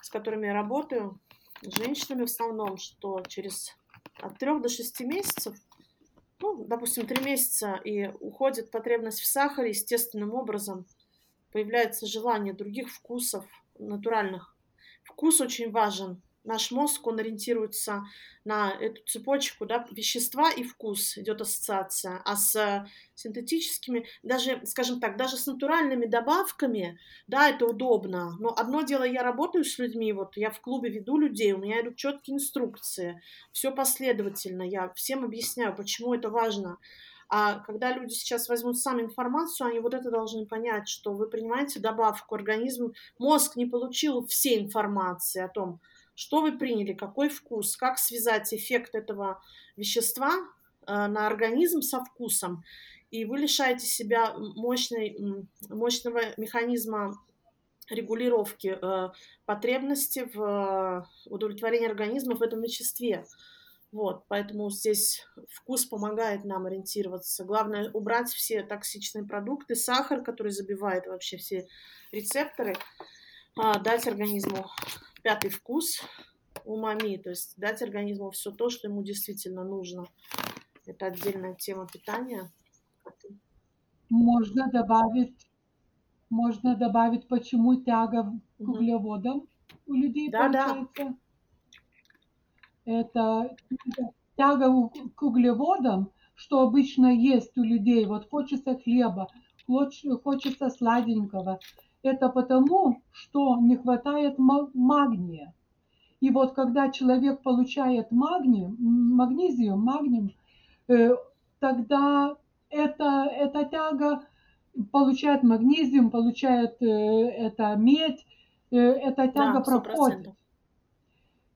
с которыми я работаю, с женщинами в основном, что через от трех до шести месяцев, ну, допустим, три месяца, и уходит потребность в сахаре естественным образом, появляется желание других вкусов, натуральных. Вкус очень важен наш мозг, он ориентируется на эту цепочку, да, вещества и вкус идет ассоциация, а с синтетическими, даже, скажем так, даже с натуральными добавками, да, это удобно, но одно дело, я работаю с людьми, вот я в клубе веду людей, у меня идут четкие инструкции, все последовательно, я всем объясняю, почему это важно, а когда люди сейчас возьмут сами информацию, они вот это должны понять, что вы принимаете добавку, организм, мозг не получил все информации о том, что вы приняли, какой вкус, как связать эффект этого вещества э, на организм со вкусом. И вы лишаете себя мощной, мощного механизма регулировки э, потребности в э, удовлетворении организма в этом веществе. Вот, поэтому здесь вкус помогает нам ориентироваться. Главное убрать все токсичные продукты, сахар, который забивает вообще все рецепторы, а, дать организму пятый вкус умами, то есть дать организму все то, что ему действительно нужно. Это отдельная тема питания.
Можно добавить, можно добавить, почему тяга к углеводам у людей да, получается. Да. Это тяга к углеводам, что обычно есть у людей. Вот хочется хлеба, хочется сладенького. Это потому, что не хватает магния. И вот когда человек получает магний, магнезиум, магний, э, тогда эта, эта тяга получает магнезиум, получает э, это медь, э, эта тяга да, проходит.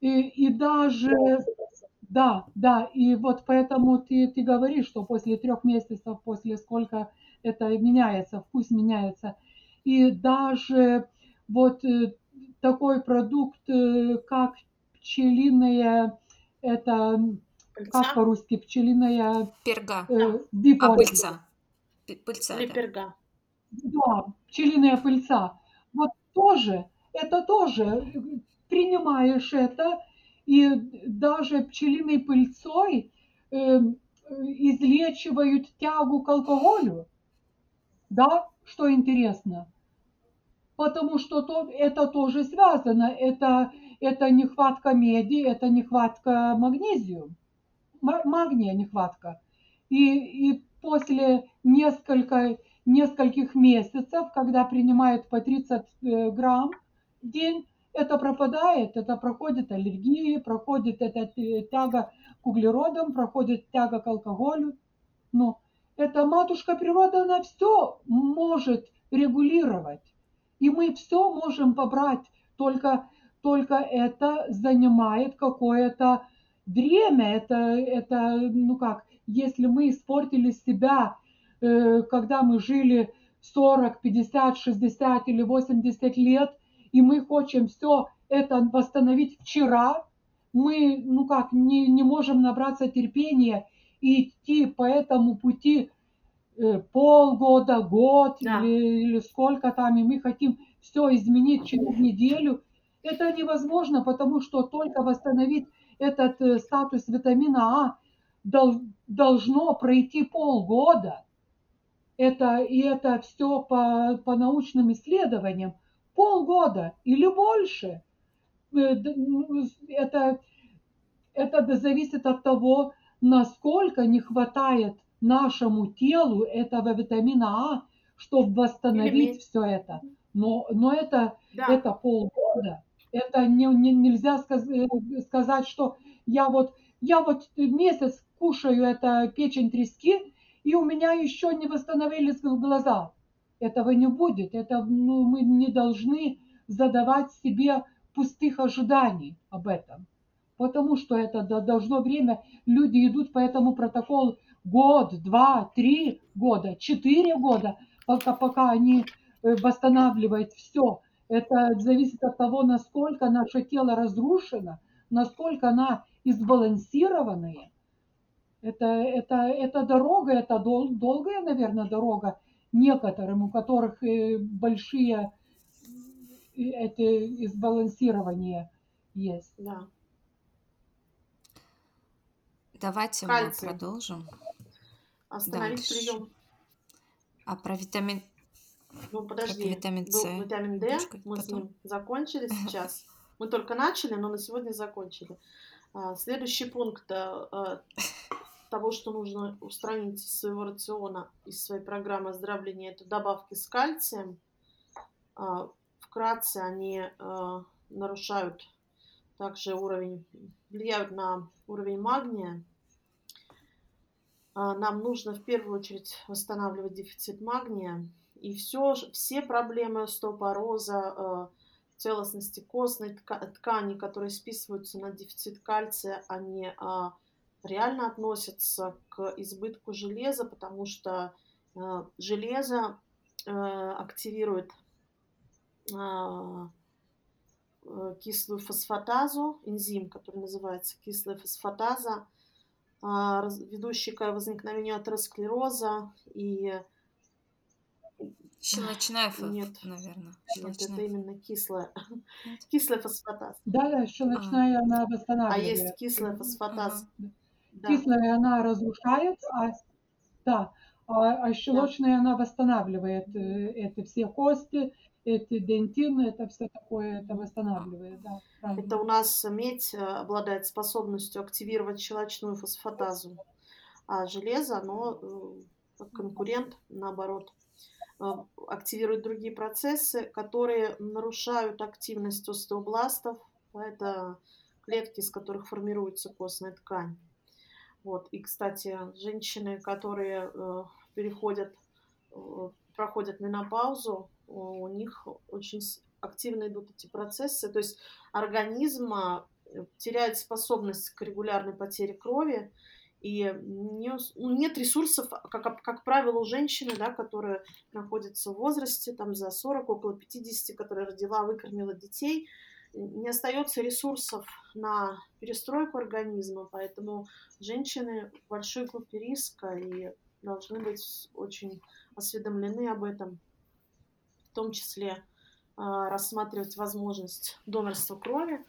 И, и даже, да, да, и вот поэтому ты, ты говоришь, что после трех месяцев, после сколько это меняется, вкус меняется – и даже вот э, такой продукт, э, как пчелиная, это пыльца? как по-русски, пчелиная...
Перга. Э, а, пыльца.
Пыльца. Или перга.
Да, пчелиная пыльца. Вот тоже, это тоже, принимаешь это, и даже пчелиной пыльцой э, излечивают тягу к алкоголю. Да, что интересно потому что то, это тоже связано. Это, это нехватка меди, это нехватка магнезию, магния нехватка. И, и после несколько, нескольких месяцев, когда принимает по 30 э, грамм в день, это пропадает, это проходит аллергии, проходит эта тяга к углеродам, проходит тяга к алкоголю. Но это матушка природа, она все может регулировать. И мы все можем побрать, только, только это занимает какое-то время. Это, это, ну как, если мы испортили себя, э, когда мы жили 40, 50, 60 или 80 лет, и мы хотим все это восстановить вчера, мы, ну как, не, не можем набраться терпения и идти по этому пути полгода, год да. или, или сколько там, и мы хотим все изменить через неделю. Это невозможно, потому что только восстановить этот э, статус витамина А дол, должно пройти полгода. Это, и это все по, по научным исследованиям. Полгода или больше. Э, это, это зависит от того, насколько не хватает нашему телу этого витамина А, чтобы восстановить все это. Но, но это, да. это полгода. Это не, не, нельзя сказ, э, сказать, что я вот, я вот месяц кушаю это печень трески, и у меня еще не восстановились глаза. Этого не будет. Это, ну, мы не должны задавать себе пустых ожиданий об этом. Потому что это должно время, люди идут по этому протоколу год, два, три года, четыре года, пока, пока они э, восстанавливают все. Это зависит от того, насколько наше тело разрушено, насколько она избалансированная. Это, это, это дорога, это дол, долгая, наверное, дорога некоторым, у которых э, большие э, эти избалансирования есть.
Да.
Давайте
Кальций.
мы продолжим.
Остановить
Дальше.
прием.
А про витамин...
Ну, подожди.
витамин
Был
С
витамин D,
немножко
мы с
потом.
ним закончили сейчас. Мы только начали, но на сегодня закончили. А, Следующий пункт а, а, того, что нужно устранить из своего рациона, из своей программы оздоровления, это добавки с кальцием. А, Вкратце они а, нарушают также уровень, влияют на уровень магния. А, Нам нужно в первую очередь восстанавливать дефицит магния. И все, все проблемы остеопороза, э, целостности костной тка- ткани, которые списываются на дефицит кальция, они а, реально относятся к избытку железа, потому что железо э, активирует а, э, кислую фосфатазу, энзим, который называется кислая фосфатаза, а, ведущий к возникновению атеросклероза и
Щелочная, ф-
Нет.
наверное.
нет, это
Щелочная.
именно кислая, кислая фосфатаза.
Да, да, щелочная она
А
восстанавливает.
есть кислая фосфатаза. Да.
Кислая она разрушает, а, да, а, а щелочная она восстанавливает э, это все кости, эти дентины, это все такое, это восстанавливает, да.
Это у нас медь э, обладает способностью активировать щелочную фосфатазу, а железо, оно э, конкурент, наоборот, э, активирует другие процессы, которые нарушают активность остеобластов. Это клетки, из которых формируется костная ткань. Вот. И, кстати, женщины, которые переходят, проходят менопаузу, у них очень активно идут эти процессы. То есть организм а, теряет способность к регулярной потере крови, и не ну, нет ресурсов, как, как правило, у женщины, да, которая находится в возрасте там, за 40, около 50, которая родила, выкормила детей, не остается ресурсов на перестройку организма, поэтому женщины большой группе риска и должны быть очень осведомлены об этом, в том числе а, рассматривать возможность донорства крови.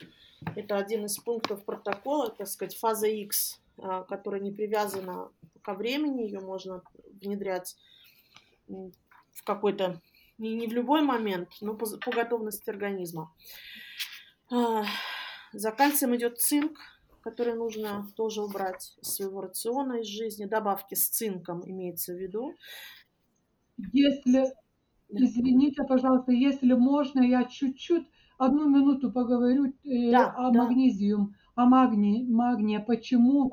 Это один из пунктов протокола, так сказать, фаза X, а, которая не привязана ко времени, ее можно внедрять в какой-то, не, не в любой момент, но по, по готовности организма. А, За кальцием идет цинк, который нужно тоже убрать из своего рациона, из жизни. Добавки с цинком имеется в виду.
Если, извините, пожалуйста, если можно, я чуть-чуть, одну минуту поговорю э,
Да,
о
да.
магнезиум, о магнии, магния, почему,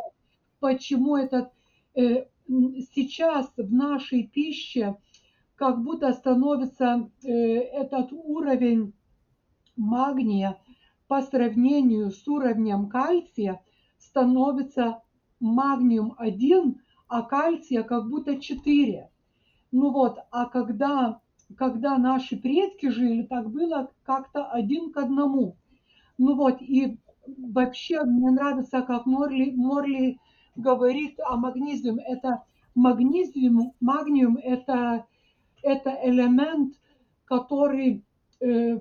почему этот э, сейчас в нашей пище как будто становится э, этот уровень магния по сравнению с уровнем кальция становится магниум 1, а кальция как будто 4. Ну вот, а когда, когда наши предки жили, так было как-то один к одному. Ну вот, и вообще мне нравится, как Морли, Морли говорит о магнезиум. Это магнезиум, магниум это, это элемент, который, э,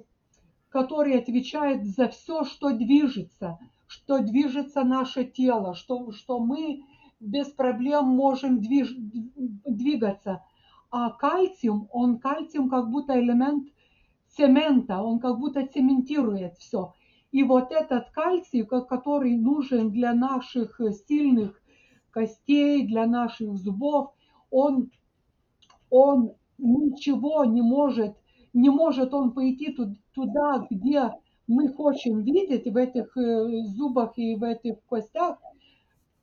который отвечает за все, что движется, что движется наше тело, что, что мы без проблем можем движ, двигаться. А кальциум, он кальциум как будто элемент цемента, он как будто цементирует все. И вот этот кальций, ко- который нужен для наших э, сильных костей, для наших зубов, он, он ничего не может, не может он пойти ту- туда, где мы хотим видеть в этих э, зубах и в этих костях,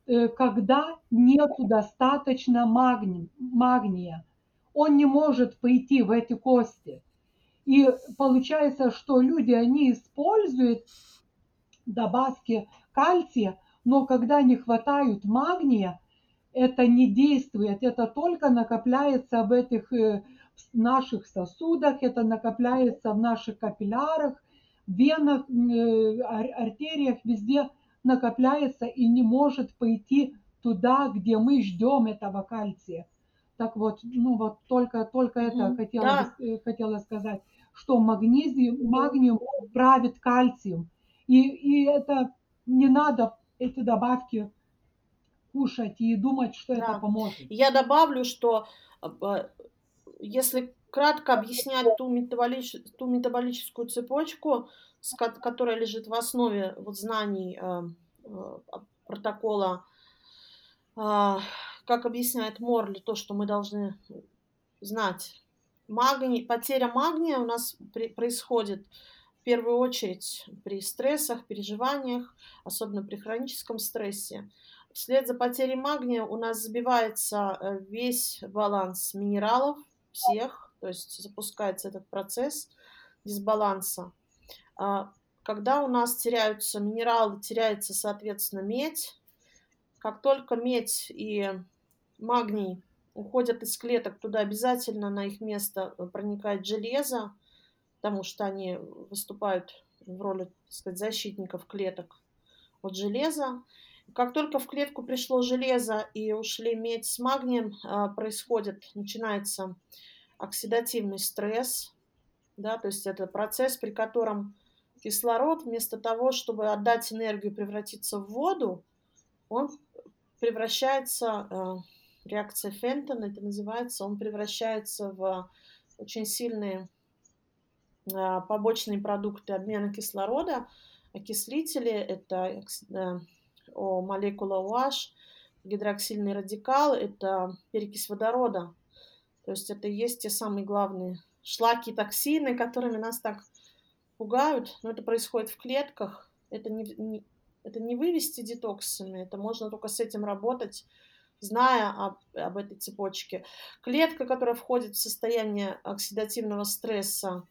э, когда нету достаточно магни- магния. Он не может пойти в эти кости. И получается, что люди, они используют добавки кальция, но когда не хватает магния, это не действует, это только накопляется в этих э, наших сосудах, это накопляется в наших капиллярах, венах, э, артериях, везде накопляется и не может пойти туда, где мы ждем этого кальция. Так вот, ну вот только, только это mm, хотела, да. Э, хотела сказать, что магнезиум, магниум правит кальцием. И, и это не надо эти добавки кушать и думать, что да. это поможет.
Я добавлю, что э, если кратко объяснять ту, метаболич... ту метаболическую цепочку, которая лежит в основе вот знаний э, протокола, как объясняет Морли, то, что мы должны знать. Магний, потеря магния у нас при, происходит в первую очередь при стрессах, переживаниях, особенно при хроническом стрессе. Вслед за потерей магния у нас забивается э, весь баланс минералов всех, то есть запускается этот процесс дисбаланса. А, когда у нас теряются минералы, теряется, соответственно, медь. Как только медь и магний уходят из клеток, туда обязательно на их место проникает железо, потому что они выступают в роли, так сказать, защитников клеток от железа. Как только в клетку пришло железо и ушли медь с магнием, а, происходит, начинается оксидативный стресс, да, то есть это процесс, при котором кислород вместо того, чтобы отдать энергию, превратиться в воду, он превращается, а, реакция Фентона это называется, он превращается в очень сильные а, побочные продукты обмена кислорода, окислители, это о молекула OH, гидроксильный радикал, это перекись водорода. То есть это есть те самые главные шлаки, токсины, которыми нас так пугают. Но это происходит в клетках. Это не, не, это не вывести детоксами, это можно только с этим работать, зная об, об этой цепочке. Клетка, которая входит в состояние оксидативного стресса,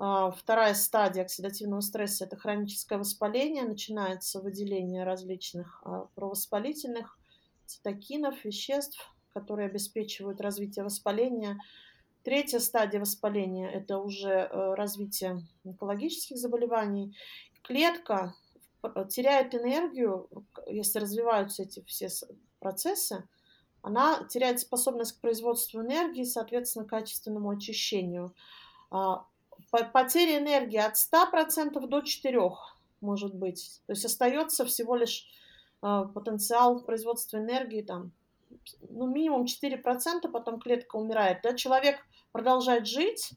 а, вторая стадия оксидативного стресса – это хроническое воспаление. Начинается выделение различных а, провоспалительных цитокинов, веществ, которые обеспечивают развитие воспаления. Третья стадия воспаления – это уже э, развитие онкологических заболеваний. Клетка э, теряет энергию, если развиваются эти все процессы, она теряет способность к производству энергии, соответственно, качественному очищению. А, потеря энергии от 100% до 4% может быть. То есть остается всего лишь э, потенциал производства энергии там, ну, минимум 4%, потом клетка умирает. Да? Человек продолжает жить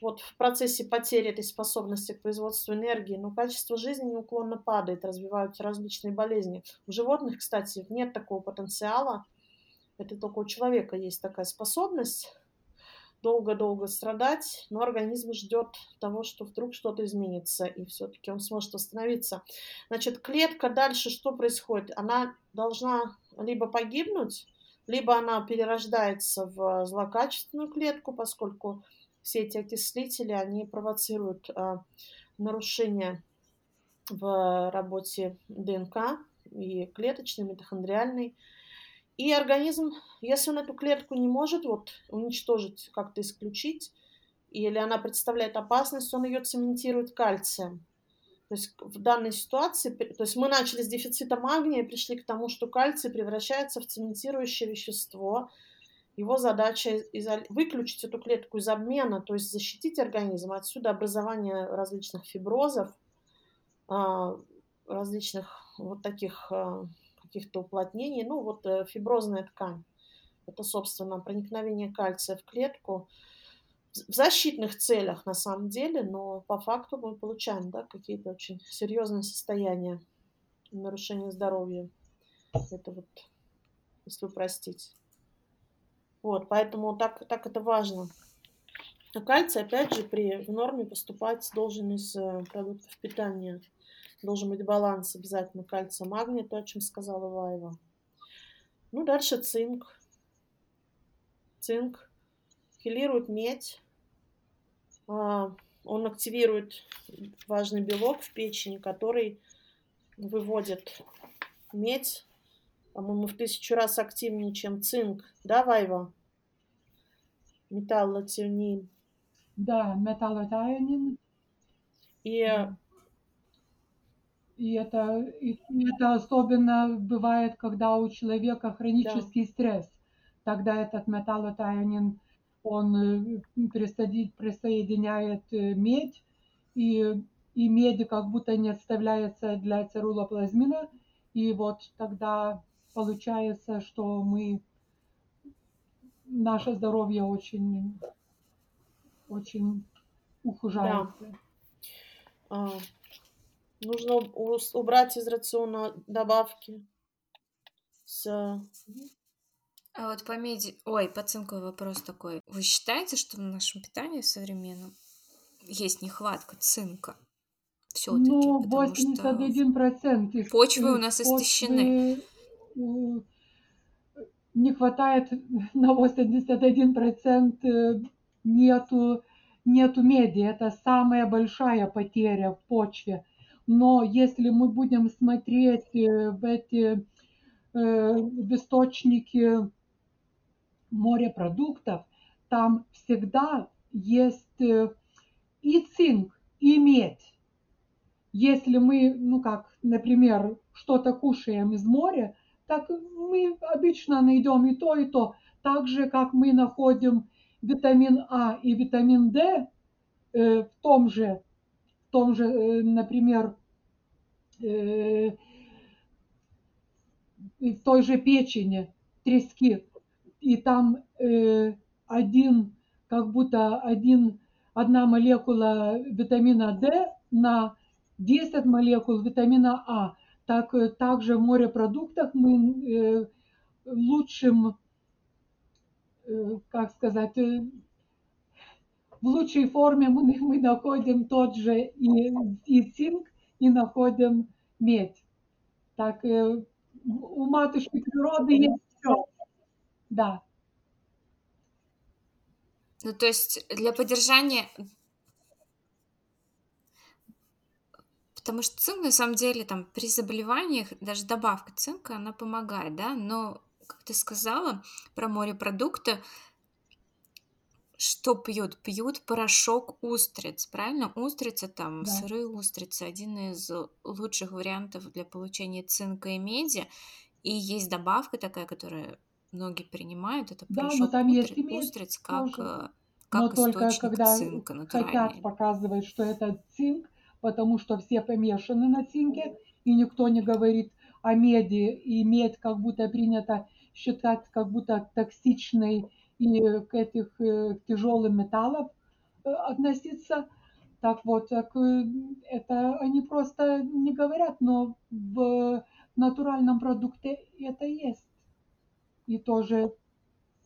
вот в процессе потери этой способности к производству энергии, но качество жизни неуклонно падает, развиваются различные болезни. У животных, кстати, нет такого потенциала. Это только у человека есть такая способность долго-долго страдать, но организм ждет того, что вдруг что-то изменится, и все-таки он сможет восстановиться. Значит, клетка дальше что происходит? Она должна либо погибнуть, либо она перерождается в злокачественную клетку, поскольку все эти окислители, они провоцируют э, нарушение в работе ДНК и клеточной, митохондриальной. И организм, если он эту клетку не может вот уничтожить, как-то исключить, или она представляет опасность, он ее цементирует кальцием. То есть в данной ситуации, то есть мы начали с дефицита магния и пришли к тому, что кальций превращается в цементирующее вещество. Его задача выключить эту клетку из обмена, то есть защитить организм. Отсюда образование различных фиброзов, а, различных вот таких а, каких-то уплотнений. Ну, вот э, фиброзная ткань. Это, собственно, проникновение кальция в клетку в защитных целях на самом деле, но по факту мы получаем да, какие-то очень серьезные состояния нарушения здоровья. Это вот, если упростить. Вот, поэтому так, так это важно. А кальций, опять же, при в норме поступать должен из э, продуктов питания. Должен быть баланс обязательно кальция, магния, то, о чем сказала Ваева. Ну, дальше цинк. Цинк хилирует медь. А, он активирует важный белок в печени, который выводит медь, по-моему, в тысячу раз активнее, чем цинк. Да, Вайва? Металлотианин.
Да, металлотианин.
И
Да. И это, и это особенно бывает, когда у человека хронический стресс. Тогда этот металлотианин, он э, присоединяет, присоединяет э, медь, и, и меди как будто не отставляется для цирулоплазмина. И вот тогда получается, что мы, наше здоровье очень, очень ухудшается.
а, нужно убрать из рациона добавки с...
А вот по меди... Ой, по цинку вопрос такой. Вы считаете, что в нашем питании современном есть нехватка цинка? Все-таки,
Ну,
потому что
81% из,
почвы у нас истощены.
почвы, э, не хватает на 81% э, нету, нету меди. Это самая большая потеря в почве. Но если мы будем смотреть э, в эти э, в источники морепродуктов, там всегда есть и цинк, и медь. Если мы, ну как, например, что-то кушаем из моря, так мы обычно найдем и то, и то. Так же, как мы находим витамин А и витамин D э, в том же, в том же, э, например, э, в той же печени трески, и там э, один, как будто один, одна молекула витамина D на 10 молекул витамина А. Так, э, также в морепродуктах мы э, лучшим, э, как сказать, в лучшей форме мы, мы находим тот же и, и цинк, и находим медь. Так у матушки природы есть все. Да.
Ну, то есть для поддержания... Потому что цинк, на самом деле, там при заболеваниях даже добавка цинка, она помогает, да, но, как ты сказала про морепродукты, что пьют? Пьют порошок устриц, правильно? Устрица там,
Да.
сырые устрицы, один из лучших вариантов для получения цинка и меди. И есть добавка такая, которая многие принимают, это
Да, но
порошок
там есть
устри-
и медь
устриц как,
тоже.
э,
Но
как
только
источник
когда
цинка
хотят
натуральный.
показывать, что это цинк, потому что все помешаны на цинке, и никто не говорит о меди, и медь как будто принято считать как будто токсичной и к этих э, тяжелым металлам э, относиться. Так вот, так, э, это они просто не говорят, но в натуральном продукте это есть. И тоже,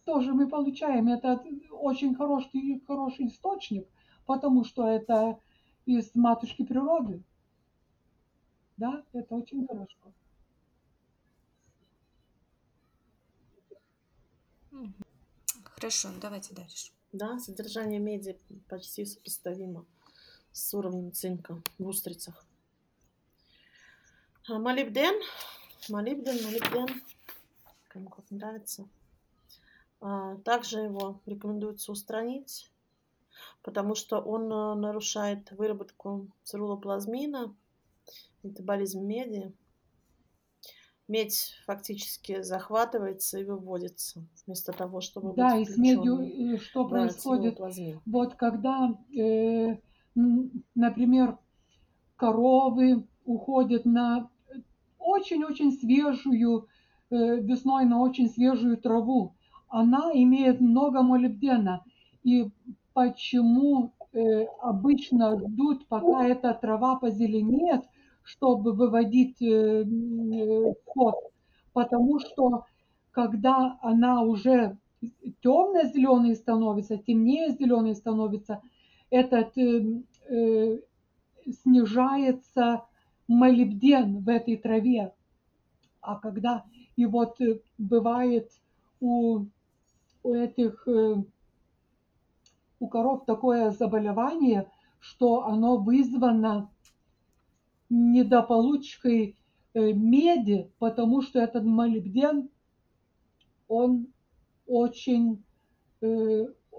тоже мы получаем. Это очень хороший, хороший источник, потому что это из матушки природы. Да, это очень хорошо.
Хорошо, давайте дальше.
Да, содержание меди почти сопоставимо с уровнем цинка в устрицах. А молибден, молибден, молибден, кому как нравится. А, также его рекомендуется устранить, потому что он а, нарушает выработку цирулоплазмина, метаболизм меди. Медь фактически захватывается и выводится, вместо того, чтобы
Да, и
быть
с медью э, что происходит? Вот когда, э, например, коровы уходят на очень-очень свежую, э, весной на очень свежую траву, она имеет много молибдена. И почему э, обычно ждут, пока эта трава позеленеет, чтобы выводить э, э? Потому что когда она уже темно-зеленый становится, темнее зеленый становится, этот э, э, снижается молибден в этой траве. А когда и вот э, бывает у, у этих э, у коров такое заболевание, что оно вызвано недополучкой э, меди, потому что этот молибден, он очень, э,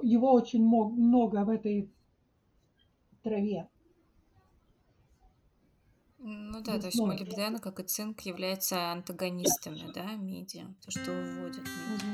его очень много в этой траве.
Ну да, то есть молибден, как и цинк, являются антагонистами, да, меди, то, что выводит меди.